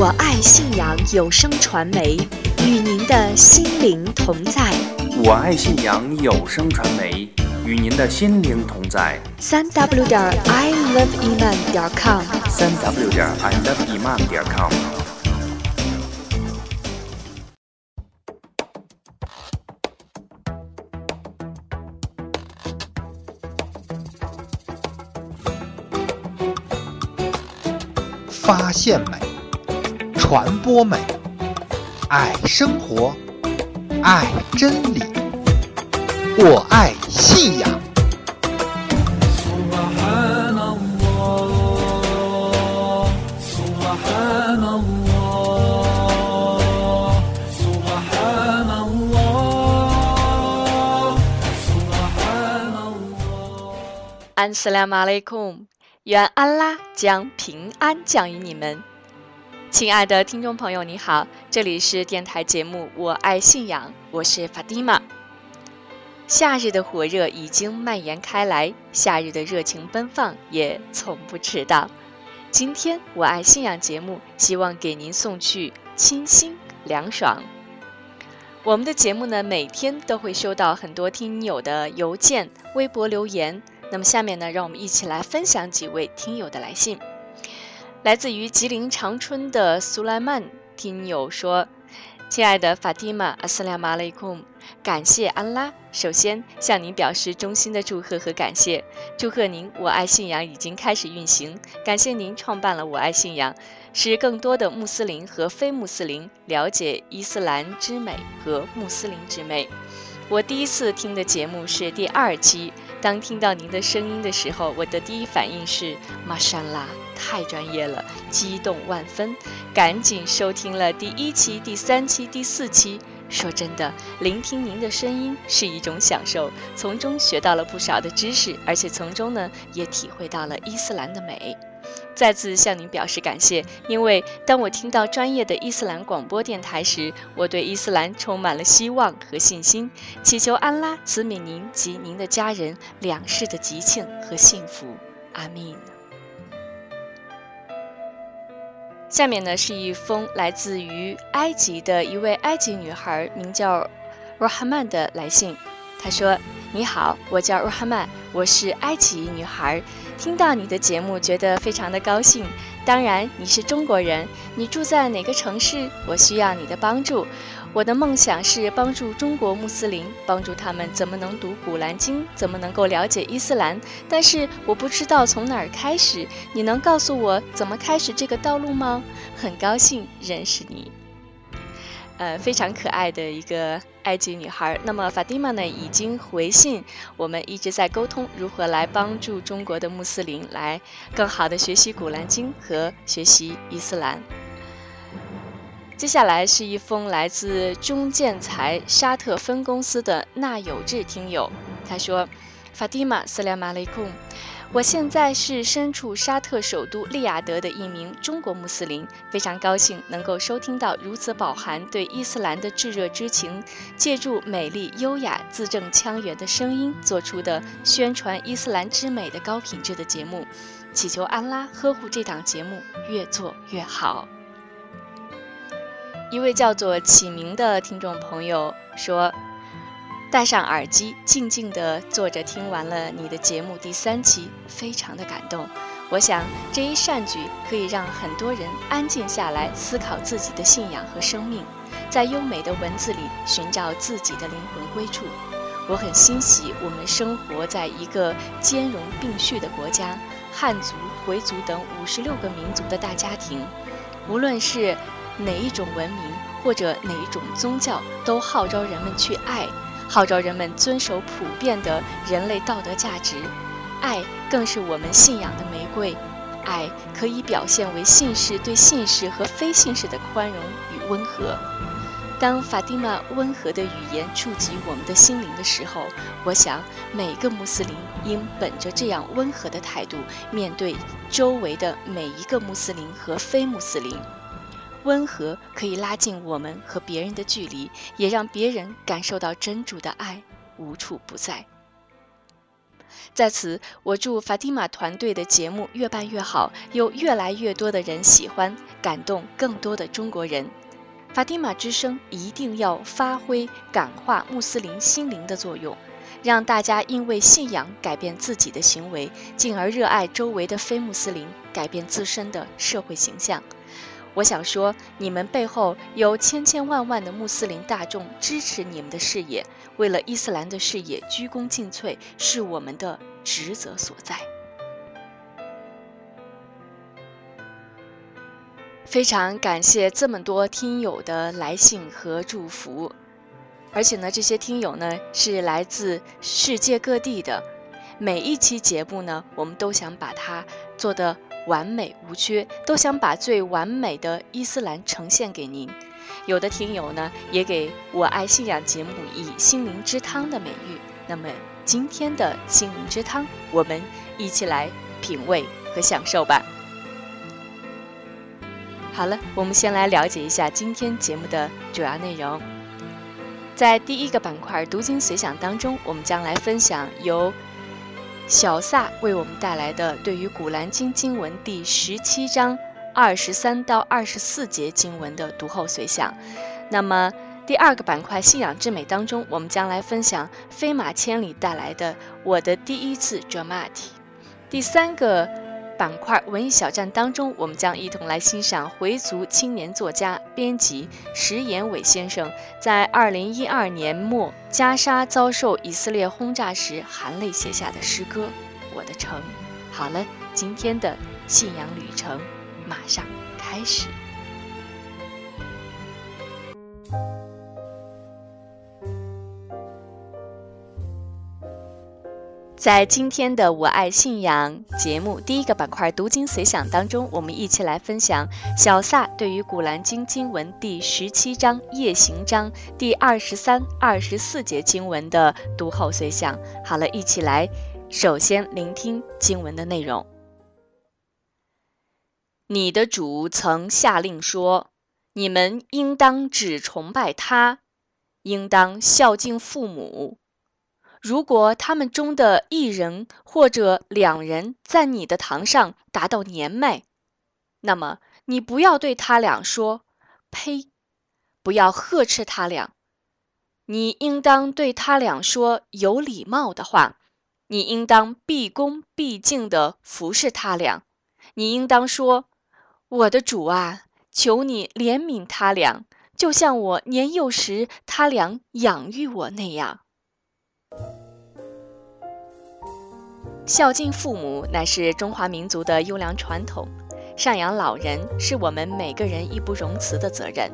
我爱信阳有声传媒，与您的心灵同在。我爱信阳有声传媒，与您的心灵同在。三 w 点 i love iman 点 com，三 w 点 i love iman 点 com。发现美，传播美，爱生活，爱真理，我爱信仰。安斯拉马勒库姆，愿安拉将平安降于你们。亲爱的听众朋友，你好，这里是电台节目《我爱信仰》，我是法蒂玛。夏日的火热已经蔓延开来，夏日的热情奔放也从不迟到。今天我爱信仰节目，希望给您送去清新凉爽。我们的节目呢，每天都会收到很多听友的邮件、微博留言。那么下面呢，让我们一起来分享几位听友的来信。来自于吉林长春的苏莱曼听友说：“亲爱的法蒂玛，阿斯拉马雷库，感谢安拉。首先向您表示衷心的祝贺和感谢，祝贺您我爱信仰已经开始运行，感谢您创办了我爱信仰，使更多的穆斯林和非穆斯林了解伊斯兰之美和穆斯林之美。我第一次听的节目是第二期。”当听到您的声音的时候，我的第一反应是玛莎拉，太专业了，激动万分，赶紧收听了第一期、第三期、第四期。说真的，聆听您的声音是一种享受，从中学到了不少的知识，而且从中呢也体会到了伊斯兰的美。再次向您表示感谢，因为当我听到专业的伊斯兰广播电台时，我对伊斯兰充满了希望和信心，祈求安拉赐予您及您的家人两世的吉庆和幸福，阿密。下面呢是一封来自于埃及的一位埃及女孩，名叫若哈曼的来信。她说：“你好，我叫若哈曼我是埃及女孩。”听到你的节目，觉得非常的高兴。当然，你是中国人，你住在哪个城市？我需要你的帮助。我的梦想是帮助中国穆斯林，帮助他们怎么能读古兰经，怎么能够了解伊斯兰。但是我不知道从哪儿开始，你能告诉我怎么开始这个道路吗？很高兴认识你。呃，非常可爱的一个埃及女孩。那么法蒂玛呢，已经回信，我们一直在沟通如何来帮助中国的穆斯林来更好的学习古兰经和学习伊斯兰。接下来是一封来自中建材沙特分公司的纳有志听友，他说：“法蒂玛，斯拉马雷库。”我现在是身处沙特首都利雅得的一名中国穆斯林，非常高兴能够收听到如此饱含对伊斯兰的炙热之情，借助美丽、优雅、字正腔圆的声音做出的宣传伊斯兰之美的高品质的节目，祈求安拉呵护这档节目越做越好。一位叫做启明的听众朋友说。戴上耳机，静静地坐着，听完了你的节目第三期，非常的感动。我想这一善举可以让很多人安静下来，思考自己的信仰和生命，在优美的文字里寻找自己的灵魂归处。我很欣喜，我们生活在一个兼容并蓄的国家，汉族、回族等五十六个民族的大家庭，无论是哪一种文明或者哪一种宗教，都号召人们去爱。号召人们遵守普遍的人类道德价值，爱更是我们信仰的玫瑰。爱可以表现为信士对信士和非信士的宽容与温和。当法蒂玛温和的语言触及我们的心灵的时候，我想每个穆斯林应本着这样温和的态度面对周围的每一个穆斯林和非穆斯林。温和可以拉近我们和别人的距离，也让别人感受到真主的爱无处不在。在此，我祝法蒂玛团队的节目越办越好，有越来越多的人喜欢，感动更多的中国人。法蒂玛之声一定要发挥感化穆斯林心灵的作用，让大家因为信仰改变自己的行为，进而热爱周围的非穆斯林，改变自身的社会形象。我想说，你们背后有千千万万的穆斯林大众支持你们的事业，为了伊斯兰的事业鞠躬尽瘁，是我们的职责所在。非常感谢这么多听友的来信和祝福，而且呢，这些听友呢是来自世界各地的。每一期节目呢，我们都想把它做的完美无缺，都想把最完美的伊斯兰呈现给您。有的听友呢，也给我爱信仰节目以心灵之汤的美誉。那么今天的心灵之汤，我们一起来品味和享受吧。好了，我们先来了解一下今天节目的主要内容。在第一个板块“读经随想”当中，我们将来分享由小萨为我们带来的对于《古兰经》经文第十七章二十三到二十四节经文的读后随想。那么，第二个板块“信仰之美”当中，我们将来分享飞马千里带来的我的第一次 dramatic。第三个。板块文艺小站当中，我们将一同来欣赏回族青年作家、编辑石延伟先生在二零一二年末加沙遭受以色列轰炸时含泪写下的诗歌《我的城》。好了，今天的信仰旅程马上开始。在今天的“我爱信仰”节目第一个板块“读经随想”当中，我们一起来分享小萨对于《古兰经》经文第十七章夜行章第二十三、二十四节经文的读后随想。好了，一起来，首先聆听经文的内容。你的主曾下令说：“你们应当只崇拜他，应当孝敬父母。”如果他们中的一人或者两人在你的堂上达到年迈，那么你不要对他俩说“呸”，不要呵斥他俩，你应当对他俩说有礼貌的话，你应当毕恭毕敬地服侍他俩，你应当说：“我的主啊，求你怜悯他俩，就像我年幼时他俩养育我那样。”孝敬父母乃是中华民族的优良传统，赡养老人是我们每个人义不容辞的责任。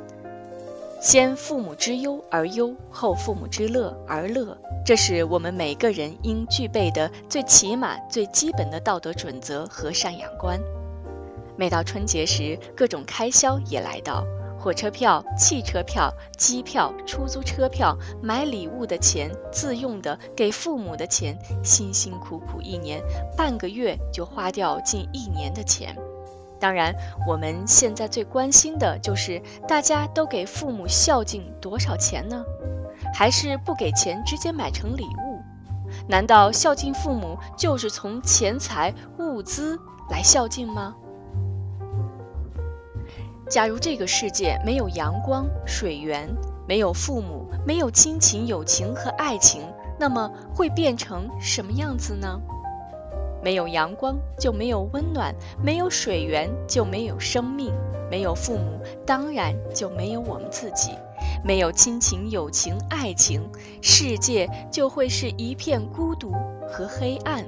先父母之忧而忧，后父母之乐而乐，这是我们每个人应具备的最起码、最基本的道德准则和赡养观。每到春节时，各种开销也来到。火车票、汽车票、机票、出租车票、买礼物的钱、自用的、给父母的钱，辛辛苦苦一年半个月就花掉近一年的钱。当然，我们现在最关心的就是大家都给父母孝敬多少钱呢？还是不给钱直接买成礼物？难道孝敬父母就是从钱财物资来孝敬吗？假如这个世界没有阳光、水源，没有父母，没有亲情、友情和爱情，那么会变成什么样子呢？没有阳光就没有温暖，没有水源就没有生命，没有父母当然就没有我们自己，没有亲情、友情、爱情，世界就会是一片孤独和黑暗。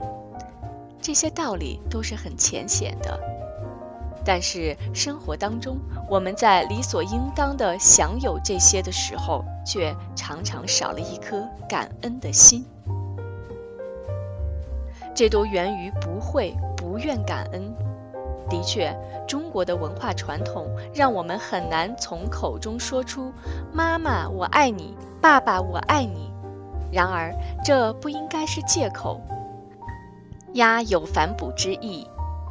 这些道理都是很浅显的。但是生活当中，我们在理所应当的享有这些的时候，却常常少了一颗感恩的心。这都源于不会、不愿感恩。的确，中国的文化传统让我们很难从口中说出“妈妈我爱你，爸爸我爱你”。然而，这不应该是借口。鸭有反哺之意。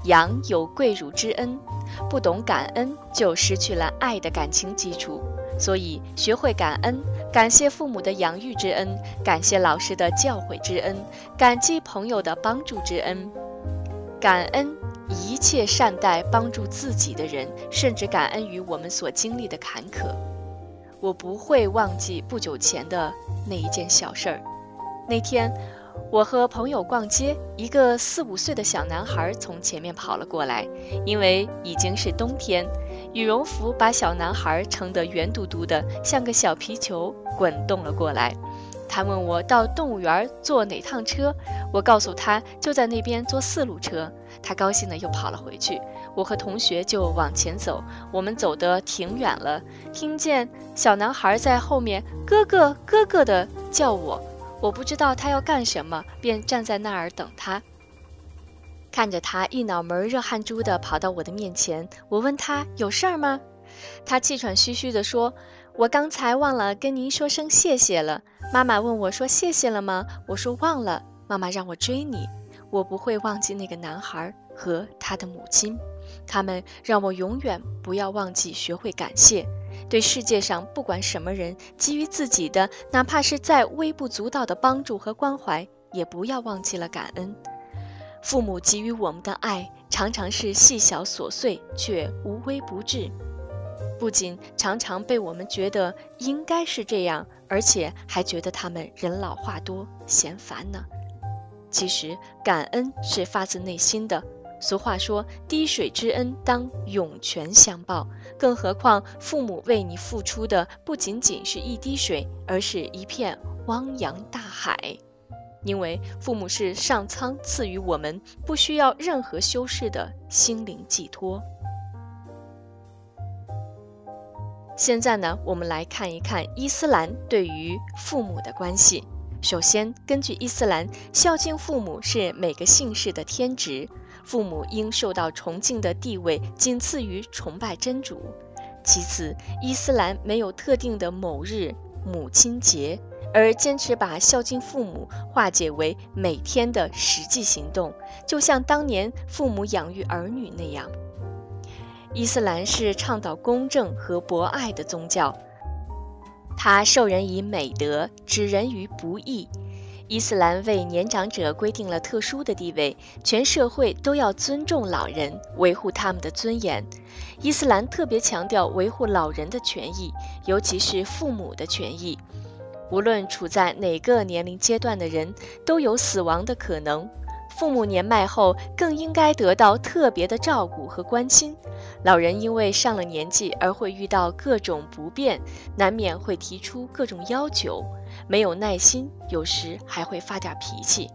羊有跪乳之恩，不懂感恩就失去了爱的感情基础。所以，学会感恩，感谢父母的养育之恩，感谢老师的教诲之恩，感激朋友的帮助之恩，感恩一切善待帮助自己的人，甚至感恩于我们所经历的坎坷。我不会忘记不久前的那一件小事儿。那天，我和朋友逛街，一个四五岁的小男孩从前面跑了过来，因为已经是冬天。羽绒服把小男孩撑得圆嘟嘟的，像个小皮球，滚动了过来。他问我到动物园坐哪趟车，我告诉他就在那边坐四路车。他高兴的又跑了回去。我和同学就往前走，我们走得挺远了，听见小男孩在后面哥哥哥哥的叫我，我不知道他要干什么，便站在那儿等他。看着他一脑门热汗珠的跑到我的面前，我问他有事儿吗？他气喘吁吁地说：“我刚才忘了跟您说声谢谢了。妈妈问我说谢谢了吗？我说忘了。妈妈让我追你。我不会忘记那个男孩和他的母亲，他们让我永远不要忘记学会感谢。对世界上不管什么人给予自己的，哪怕是再微不足道的帮助和关怀，也不要忘记了感恩。”父母给予我们的爱常常是细小琐碎，却无微不至。不仅常常被我们觉得应该是这样，而且还觉得他们人老话多，嫌烦呢。其实感恩是发自内心的。俗话说：“滴水之恩，当涌泉相报。”更何况父母为你付出的不仅仅是一滴水，而是一片汪洋大海。因为父母是上苍赐予我们不需要任何修饰的心灵寄托。现在呢，我们来看一看伊斯兰对于父母的关系。首先，根据伊斯兰，孝敬父母是每个姓氏的天职，父母应受到崇敬的地位，仅次于崇拜真主。其次，伊斯兰没有特定的某日母亲节。而坚持把孝敬父母化解为每天的实际行动，就像当年父母养育儿女那样。伊斯兰是倡导公正和博爱的宗教，它授人以美德，指人于不义。伊斯兰为年长者规定了特殊的地位，全社会都要尊重老人，维护他们的尊严。伊斯兰特别强调维护老人的权益，尤其是父母的权益。无论处在哪个年龄阶段的人，都有死亡的可能。父母年迈后，更应该得到特别的照顾和关心。老人因为上了年纪而会遇到各种不便，难免会提出各种要求，没有耐心，有时还会发点脾气。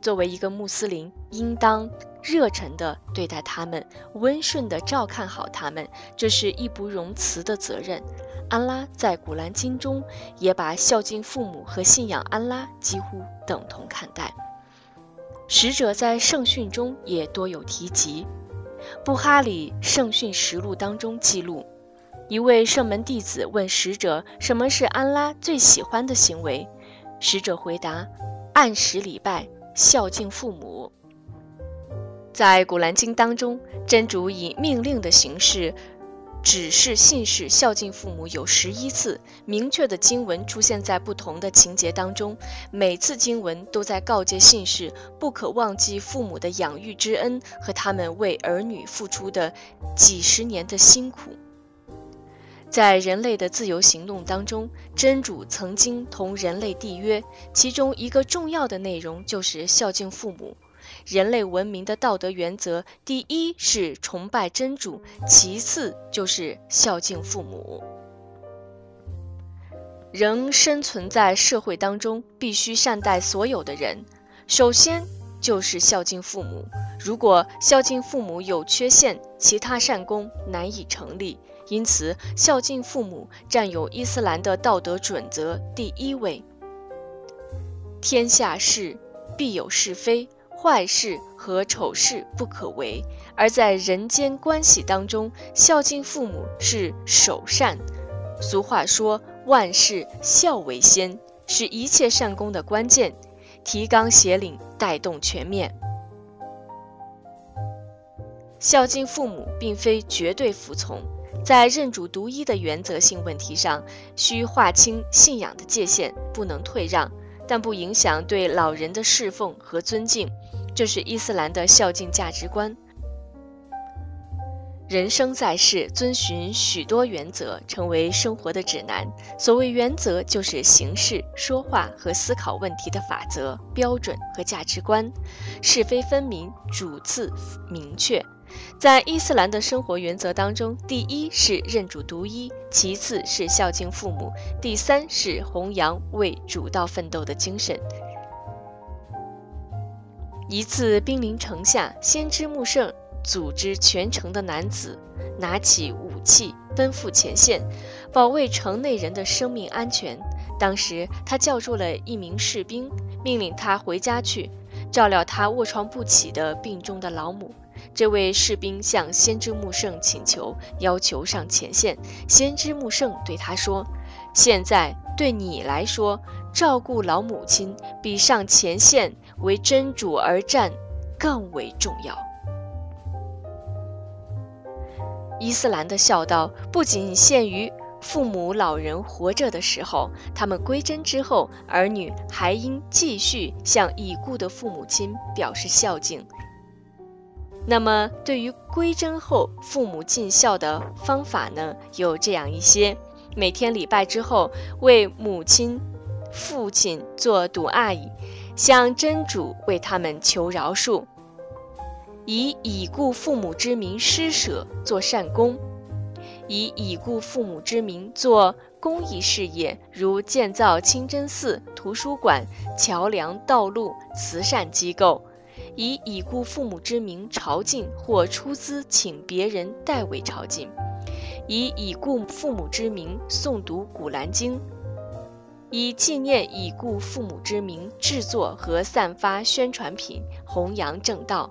作为一个穆斯林，应当热忱地对待他们，温顺地照看好他们，这是义不容辞的责任。安拉在古兰经中也把孝敬父母和信仰安拉几乎等同看待。使者在圣训中也多有提及。布哈里圣训实录当中记录，一位圣门弟子问使者什么是安拉最喜欢的行为，使者回答：按时礼拜，孝敬父母。在古兰经当中，真主以命令的形式。指示信士孝敬父母有十一次，明确的经文出现在不同的情节当中，每次经文都在告诫信士不可忘记父母的养育之恩和他们为儿女付出的几十年的辛苦。在人类的自由行动当中，真主曾经同人类缔约，其中一个重要的内容就是孝敬父母。人类文明的道德原则，第一是崇拜真主，其次就是孝敬父母。人生存在社会当中，必须善待所有的人，首先就是孝敬父母。如果孝敬父母有缺陷，其他善功难以成立。因此，孝敬父母占有伊斯兰的道德准则第一位。天下事必有是非。坏事和丑事不可为，而在人间关系当中，孝敬父母是首善。俗话说：“万事孝为先”，是一切善功的关键。提纲挈领，带动全面。孝敬父母并非绝对服从，在认主独一的原则性问题上，需划清信仰的界限，不能退让，但不影响对老人的侍奉和尊敬。这是伊斯兰的孝敬价值观。人生在世，遵循许多原则，成为生活的指南。所谓原则，就是行事、说话和思考问题的法则、标准和价值观，是非分明，主次明确。在伊斯兰的生活原则当中，第一是认主独一，其次是孝敬父母，第三是弘扬为主道奋斗的精神。一次兵临城下，先知穆圣。组织全城的男子拿起武器奔赴前线，保卫城内人的生命安全。当时他叫住了一名士兵，命令他回家去照料他卧床不起的病中的老母。这位士兵向先知穆圣请求，要求上前线。先知穆圣对他说：“现在对你来说，照顾老母亲比上前线为真主而战更为重要。”伊斯兰的孝道不仅限于父母老人活着的时候，他们归真之后，儿女还应继续向已故的父母亲表示孝敬。那么，对于归真后父母尽孝的方法呢？有这样一些：每天礼拜之后，为母亲、父亲做赌阿姨，向真主为他们求饶恕。以已故父母之名施舍做善功，以已故父母之名做公益事业，如建造清真寺、图书馆、桥梁、道路、慈善机构；以已故父母之名朝觐或出资请别人代为朝觐；以已故父母之名诵读《古兰经》；以纪念已故父母之名制作和散发宣传品，弘扬正道。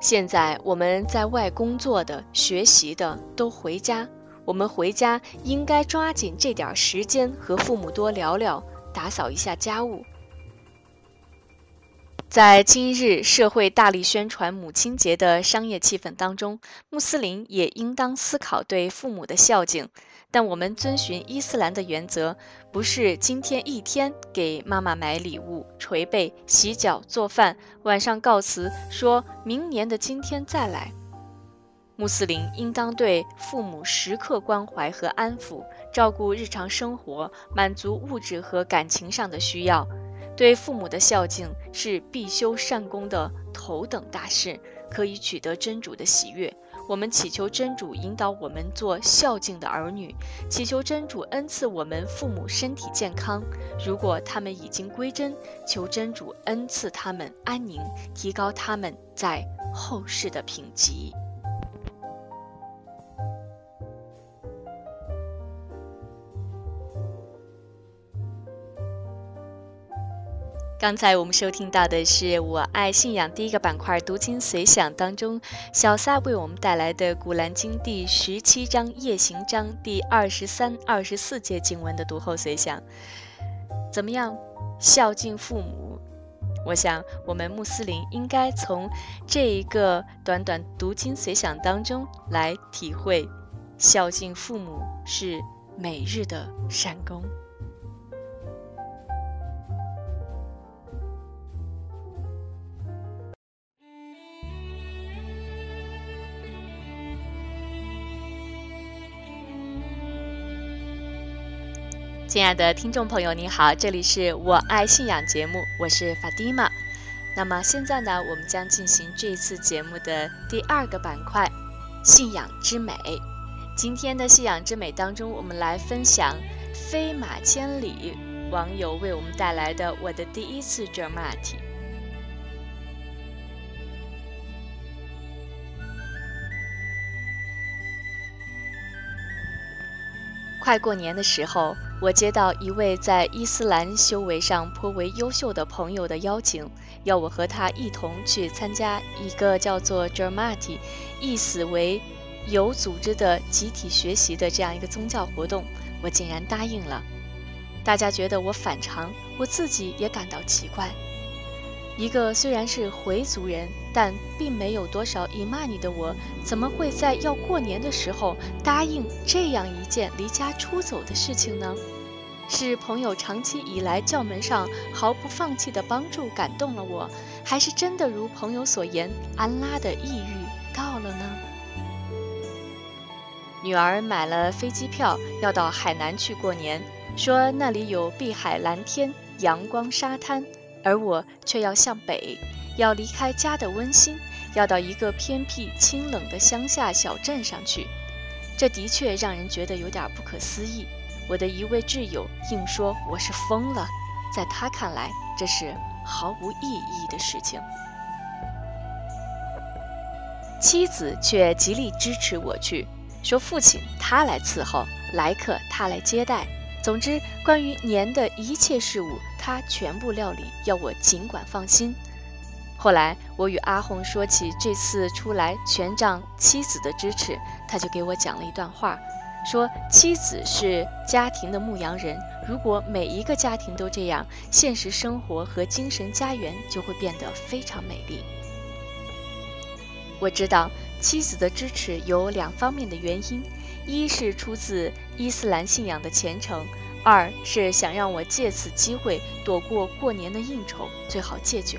现在我们在外工作的、学习的都回家，我们回家应该抓紧这点时间和父母多聊聊，打扫一下家务。在今日社会大力宣传母亲节的商业气氛当中，穆斯林也应当思考对父母的孝敬。但我们遵循伊斯兰的原则，不是今天一天给妈妈买礼物、捶背、洗脚、做饭，晚上告辞，说明年的今天再来。穆斯林应当对父母时刻关怀和安抚，照顾日常生活，满足物质和感情上的需要。对父母的孝敬是必修善功的头等大事，可以取得真主的喜悦。我们祈求真主引导我们做孝敬的儿女，祈求真主恩赐我们父母身体健康。如果他们已经归真，求真主恩赐他们安宁，提高他们在后世的品级。刚才我们收听到的是我爱信仰第一个板块读经随想当中，小撒为我们带来的《古兰经》第十七章夜行章第二十三、二十四节经文的读后随想。怎么样，孝敬父母？我想我们穆斯林应该从这一个短短读经随想当中来体会，孝敬父母是每日的善功。亲爱的听众朋友，你好，这里是我爱信仰节目，我是法蒂玛。那么现在呢，我们将进行这次节目的第二个板块——信仰之美。今天的信仰之美当中，我们来分享飞马千里网友为我们带来的我的第一次 j e r m a t 快过年的时候，我接到一位在伊斯兰修为上颇为优秀的朋友的邀请，要我和他一同去参加一个叫做 Jermati，意思为有组织的集体学习的这样一个宗教活动。我竟然答应了。大家觉得我反常，我自己也感到奇怪。一个虽然是回族人，但并没有多少伊玛尼的我，怎么会在要过年的时候答应这样一件离家出走的事情呢？是朋友长期以来教门上毫不放弃的帮助感动了我，还是真的如朋友所言，安拉的抑郁到了呢？女儿买了飞机票，要到海南去过年，说那里有碧海蓝天、阳光沙滩，而我却要向北，要离开家的温馨，要到一个偏僻清冷的乡下小镇上去。这的确让人觉得有点不可思议。我的一位挚友硬说我是疯了，在他看来，这是毫无意义的事情。妻子却极力支持我去，说父亲他来伺候，来客他来接待。总之，关于年的一切事务，他全部料理，要我尽管放心。后来，我与阿红说起这次出来全仗妻子的支持，他就给我讲了一段话。说妻子是家庭的牧羊人，如果每一个家庭都这样，现实生活和精神家园就会变得非常美丽。我知道妻子的支持有两方面的原因：一是出自伊斯兰信仰的虔诚，二是想让我借此机会躲过过年的应酬，最好戒酒。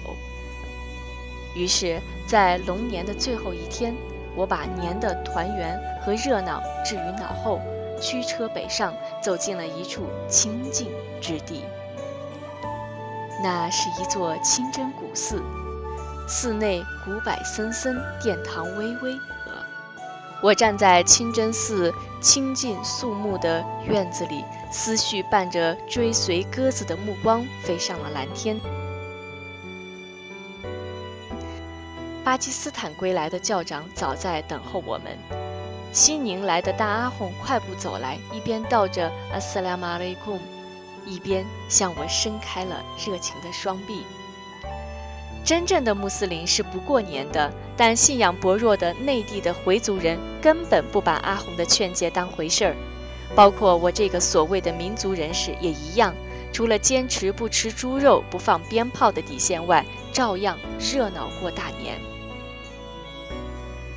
于是，在龙年的最后一天。我把年的团圆和热闹置于脑后，驱车北上，走进了一处清静之地。那是一座清真古寺，寺内古柏森森，殿堂巍巍。我站在清真寺清净肃穆的院子里，思绪伴着追随鸽子的目光飞上了蓝天。巴基斯坦归来的教长早在等候我们。西宁来的大阿訇快步走来，一边道着阿斯拉马雷贡，一边向我伸开了热情的双臂。真正的穆斯林是不过年的，但信仰薄弱的内地的回族人根本不把阿訇的劝诫当回事儿，包括我这个所谓的民族人士也一样。除了坚持不吃猪肉、不放鞭炮的底线外，照样热闹过大年。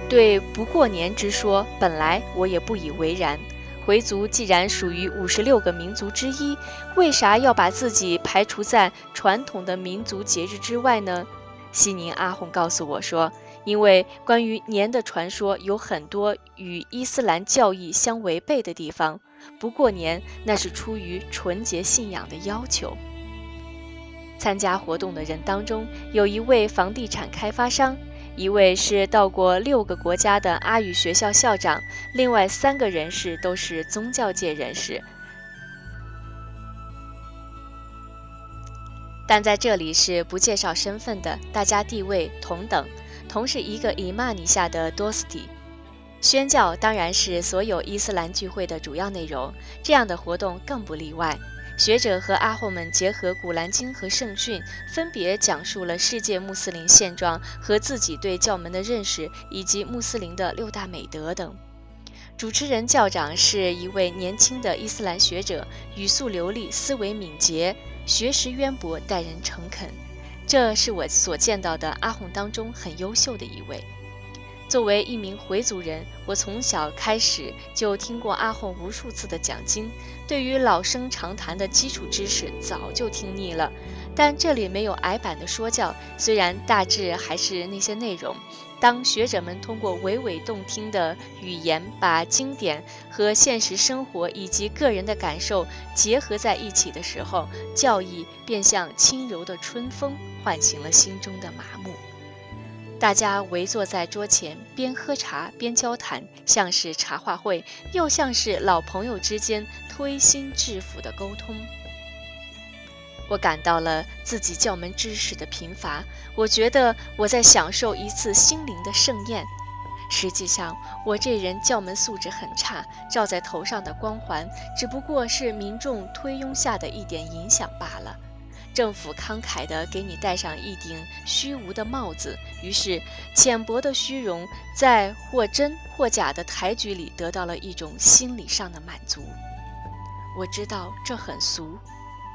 对不过年之说，本来我也不以为然。回族既然属于五十六个民族之一，为啥要把自己排除在传统的民族节日之外呢？西宁阿红告诉我说，因为关于年的传说有很多与伊斯兰教义相违背的地方，不过年那是出于纯洁信仰的要求。参加活动的人当中，有一位房地产开发商。一位是到过六个国家的阿语学校校长，另外三个人士都是宗教界人士，但在这里是不介绍身份的，大家地位同等，同是一个伊玛尼下的多斯蒂。宣教当然是所有伊斯兰聚会的主要内容，这样的活动更不例外。学者和阿訇们结合《古兰经》和圣训，分别讲述了世界穆斯林现状和自己对教门的认识，以及穆斯林的六大美德等。主持人教长是一位年轻的伊斯兰学者，语速流利，思维敏捷，学识渊博，待人诚恳。这是我所见到的阿訇当中很优秀的一位。作为一名回族人，我从小开始就听过阿訇无数次的讲经，对于老生常谈的基础知识早就听腻了。但这里没有矮板的说教，虽然大致还是那些内容。当学者们通过娓娓动听的语言，把经典和现实生活以及个人的感受结合在一起的时候，教义便像轻柔的春风，唤醒了心中的麻木。大家围坐在桌前，边喝茶边交谈，像是茶话会，又像是老朋友之间推心置腹的沟通。我感到了自己教门知识的贫乏，我觉得我在享受一次心灵的盛宴。实际上，我这人教门素质很差，罩在头上的光环只不过是民众推拥下的一点影响罢了。政府慷慨地给你戴上一顶虚无的帽子，于是浅薄的虚荣在或真或假的抬举里得到了一种心理上的满足。我知道这很俗，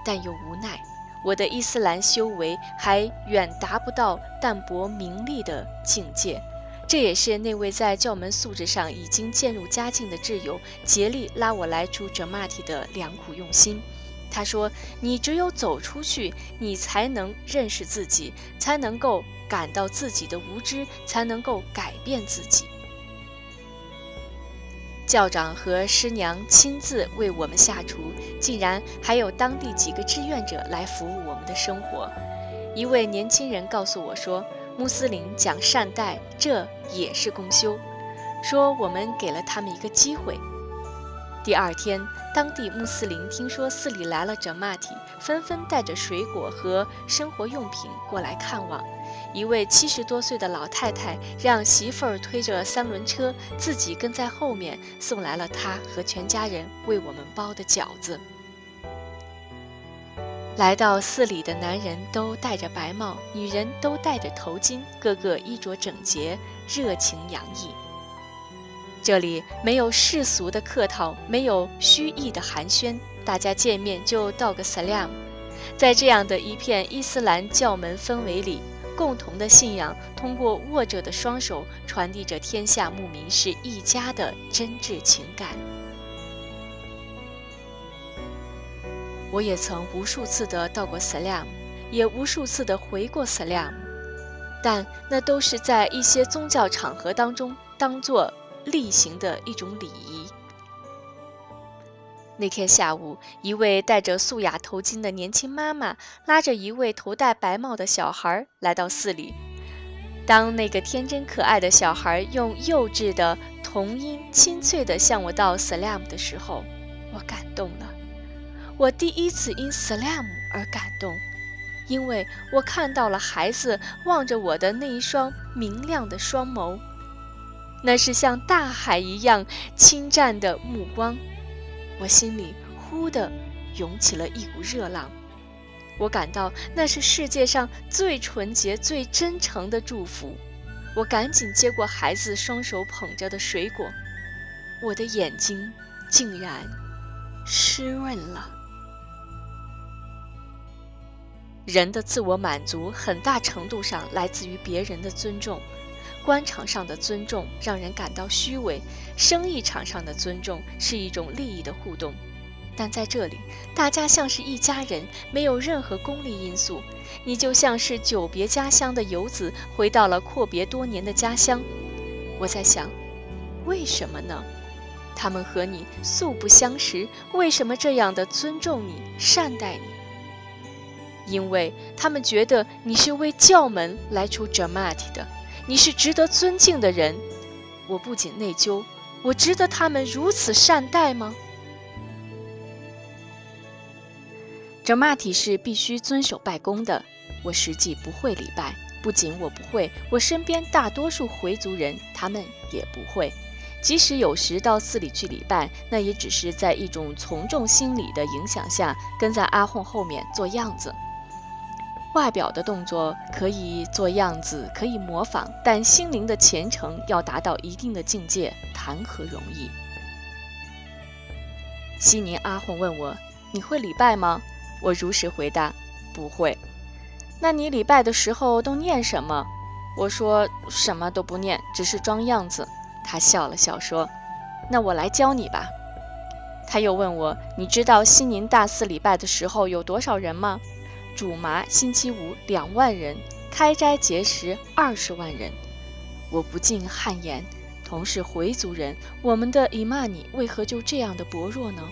但又无奈。我的伊斯兰修为还远达不到淡泊名利的境界。这也是那位在教门素质上已经渐入佳境的挚友竭力拉我来出哲马体的良苦用心。他说：“你只有走出去，你才能认识自己，才能够感到自己的无知，才能够改变自己。”教长和师娘亲自为我们下厨，竟然还有当地几个志愿者来服务我们的生活。一位年轻人告诉我说：“穆斯林讲善待，这也是公修。”说我们给了他们一个机会。第二天，当地穆斯林听说寺里来了哲玛体，纷纷带着水果和生活用品过来看望。一位七十多岁的老太太让媳妇儿推着三轮车，自己跟在后面，送来了她和全家人为我们包的饺子。来到寺里的男人都戴着白帽，女人都戴着头巾，个个衣着整洁，热情洋溢。这里没有世俗的客套，没有虚意的寒暄，大家见面就道个 salam。在这样的一片伊斯兰教门氛围里，共同的信仰通过握着的双手，传递着天下牧民是一家的真挚情感。我也曾无数次的道过 salam，也无数次的回过 salam，但那都是在一些宗教场合当中当做。例行的一种礼仪。那天下午，一位戴着素雅头巾的年轻妈妈拉着一位头戴白帽的小孩来到寺里。当那个天真可爱的小孩用幼稚的童音清脆地向我道 “salam” 的时候，我感动了。我第一次因 “salam” 而感动，因为我看到了孩子望着我的那一双明亮的双眸。那是像大海一样侵占的目光，我心里忽地涌起了一股热浪。我感到那是世界上最纯洁、最真诚的祝福。我赶紧接过孩子双手捧着的水果，我的眼睛竟然湿润了。人的自我满足很大程度上来自于别人的尊重。官场上的尊重让人感到虚伪，生意场上的尊重是一种利益的互动，但在这里，大家像是一家人，没有任何功利因素。你就像是久别家乡的游子，回到了阔别多年的家乡。我在想，为什么呢？他们和你素不相识，为什么这样的尊重你、善待你？因为他们觉得你是为教门来出 Jamaat 的。你是值得尊敬的人，我不仅内疚，我值得他们如此善待吗？这马体是必须遵守拜功的，我实际不会礼拜，不仅我不会，我身边大多数回族人他们也不会，即使有时到寺里去礼拜，那也只是在一种从众心理的影响下，跟在阿訇后面做样子。外表的动作可以做样子，可以模仿，但心灵的虔诚要达到一定的境界，谈何容易？西宁阿訇问我：“你会礼拜吗？”我如实回答：“不会。”那你礼拜的时候都念什么？我说：“什么都不念，只是装样子。”他笑了笑说：“那我来教你吧。”他又问我：“你知道西宁大寺礼拜的时候有多少人吗？”主麻星期五两万人，开斋节食二十万人，我不禁汗颜。同是回族人，我们的伊玛尼为何就这样的薄弱呢？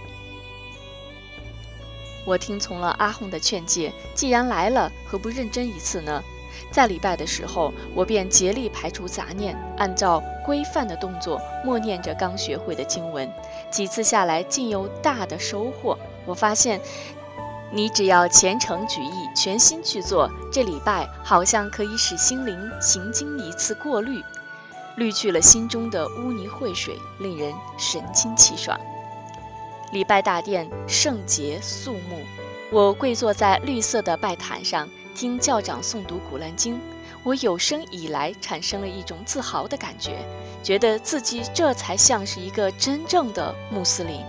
我听从了阿訇的劝诫，既然来了，何不认真一次呢？在礼拜的时候，我便竭力排除杂念，按照规范的动作默念着刚学会的经文。几次下来，竟有大的收获。我发现。你只要虔诚举意，全心去做，这礼拜好像可以使心灵行经一次过滤，滤去了心中的污泥秽水，令人神清气爽。礼拜大殿圣洁肃穆，我跪坐在绿色的拜坛上，听教长诵读古兰经。我有生以来产生了一种自豪的感觉，觉得自己这才像是一个真正的穆斯林。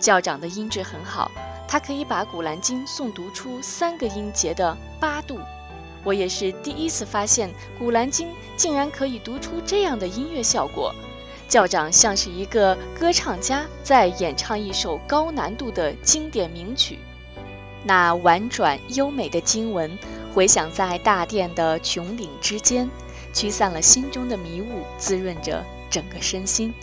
教长的音质很好。他可以把《古兰经》诵读出三个音节的八度。我也是第一次发现，《古兰经》竟然可以读出这样的音乐效果。教长像是一个歌唱家在演唱一首高难度的经典名曲，那婉转优美的经文回响在大殿的穹顶之间，驱散了心中的迷雾，滋润着整个身心。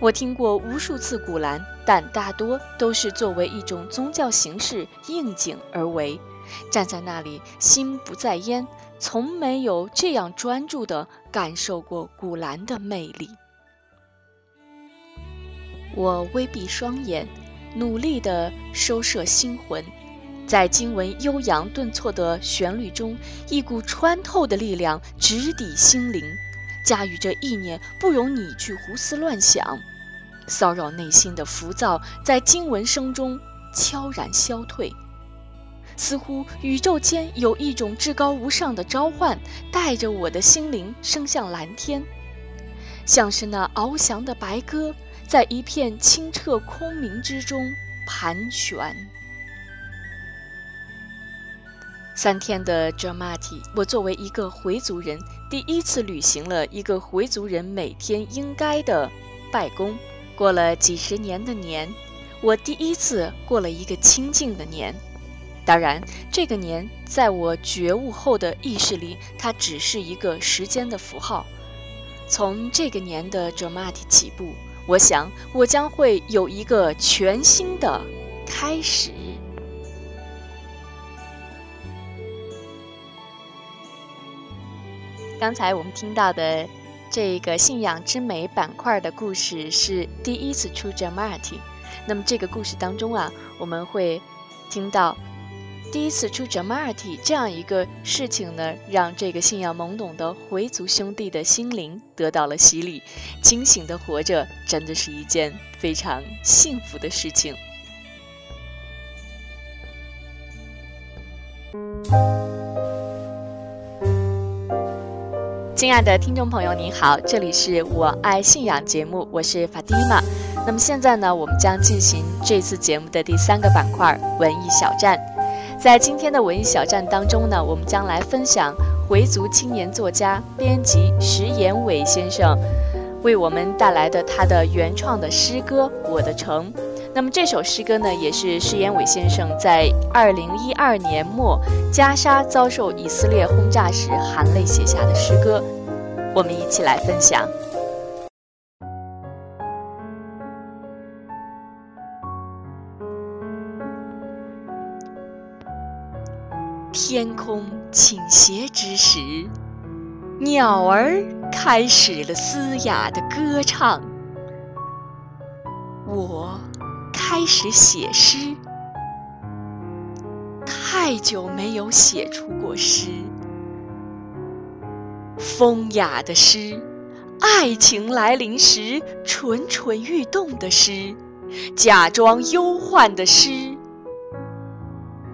我听过无数次古兰，但大多都是作为一种宗教形式应景而为，站在那里心不在焉，从没有这样专注地感受过古兰的魅力。我微闭双眼，努力地收摄心魂，在经文悠扬顿挫的旋律中，一股穿透的力量直抵心灵，驾驭着意念，不容你去胡思乱想，骚扰内心的浮躁，在经文声中悄然消退，似乎宇宙间有一种至高无上的召唤，带着我的心灵升向蓝天，像是那翱翔的白鸽。在一片清澈空明之中盘旋。三天的 j a m a t i 我作为一个回族人，第一次履行了一个回族人每天应该的拜功。过了几十年的年，我第一次过了一个清静的年。当然，这个年在我觉悟后的意识里，它只是一个时间的符号。从这个年的 j a m a t i 起步。我想，我将会有一个全新的开始。刚才我们听到的这个信仰之美板块的故事是第一次出 Jamati。那么这个故事当中啊，我们会听到。第一次出 Jamati 这样一个事情呢，让这个信仰懵懂的回族兄弟的心灵得到了洗礼，清醒的活着真的是一件非常幸福的事情。亲爱的听众朋友，您好，这里是我爱信仰节目，我是法蒂玛。那么现在呢，我们将进行这次节目的第三个板块——文艺小站。在今天的文艺小站当中呢，我们将来分享回族青年作家、编辑石延伟先生为我们带来的他的原创的诗歌《我的城》。那么这首诗歌呢，也是施延伟先生在二零一二年末加沙遭受以色列轰炸时含泪写下的诗歌。我们一起来分享。天空倾斜之时，鸟儿开始了嘶哑的歌唱。我开始写诗，太久没有写出过诗。风雅的诗，爱情来临时蠢蠢欲动的诗，假装忧患的诗。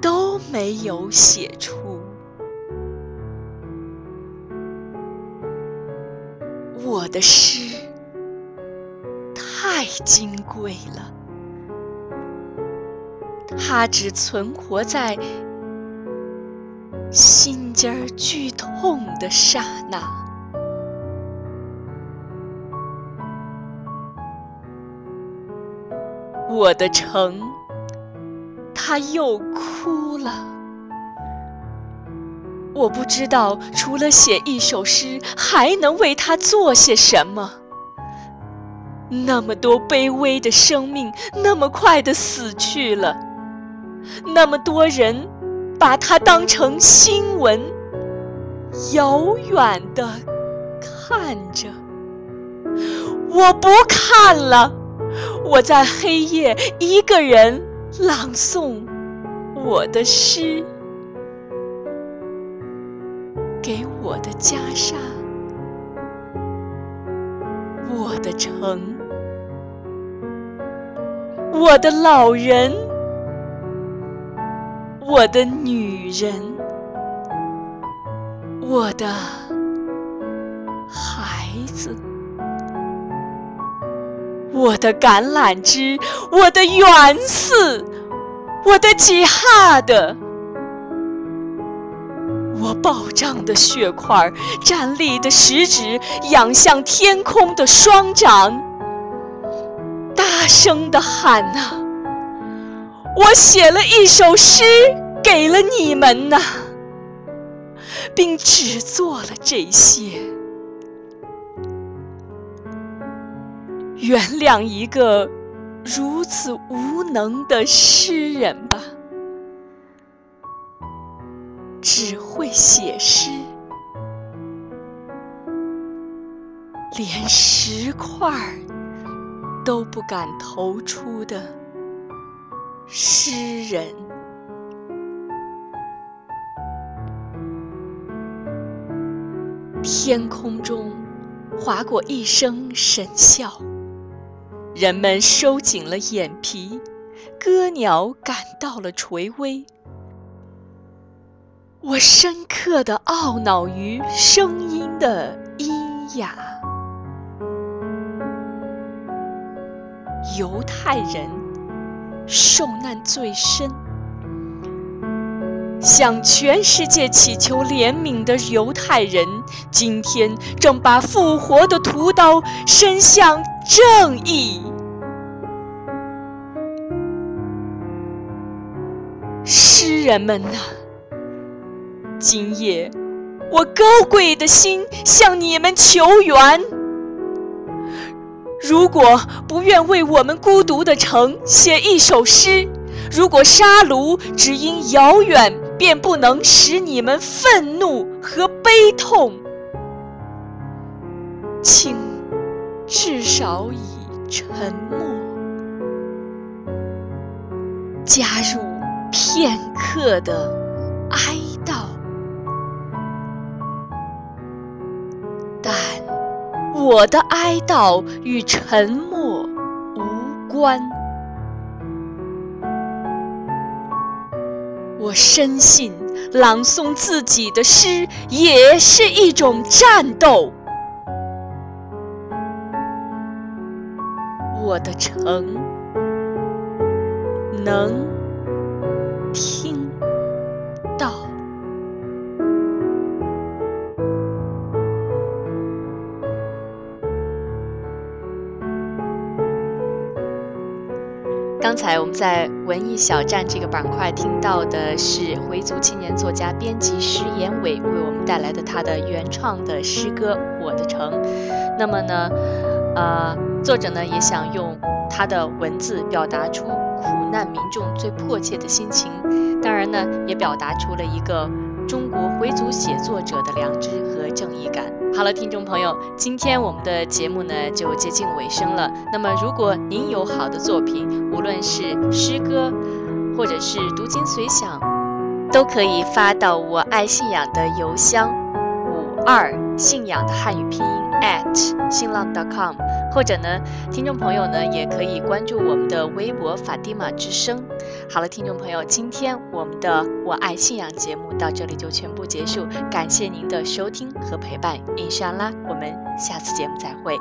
都没有写出。我的诗太金贵了，它只存活在心尖儿剧痛的刹那。我的城。他又哭了。我不知道，除了写一首诗，还能为他做些什么。那么多卑微的生命，那么快的死去了。那么多人，把它当成新闻，遥远的看着。我不看了，我在黑夜一个人。朗诵我的诗，给我的袈裟，我的城，我的老人，我的女人，我的孩子。我的橄榄枝，我的园寺，我的吉哈的！我暴涨的血块，站立的食指，仰向天空的双掌，大声的喊呐！我写了一首诗给了你们呐，并只做了这些。原谅一个如此无能的诗人吧。只会写诗，连石块都不敢投出的诗人。天空中划过一声神笑，人们收紧了眼皮，歌鸟感到了垂危。我深刻的懊恼于声音的阴哑。犹太人受难最深，向全世界祈求怜悯的犹太人，今天正把复活的屠刀伸向正义。诗人们呐！今夜，我高贵的心向你们求援。如果不愿为我们孤独的城写一首诗，如果沙卢只因遥远便不能使你们愤怒和悲痛，请至少以沉默加入片刻的哀悼。我的哀悼与沉默无关。我深信，朗诵自己的诗也是一种战斗。我的城能刚才我们在文艺小站这个板块听到的是回族青年作家、编辑石延伟为我们带来的他的原创的诗歌《我的城》。那么呢，呃，作者呢也想用他的文字表达出苦难民众最迫切的心情，当然呢，也表达出了一个中国回族写作者的良知和正义感。好了，听众朋友，今天我们的节目呢就接近尾声了。那么，如果您有好的作品，无论是诗歌，或者是读经随想，都可以发到我爱信仰的邮箱五二信仰的汉语拼音 at 新浪 .com，或者呢，听众朋友呢也可以关注我们的微博法蒂玛之声。好了，听众朋友，今天我们的我爱信仰节目到这里就全部结束，感谢您的收听和陪伴，印象啦，我们下次节目再会。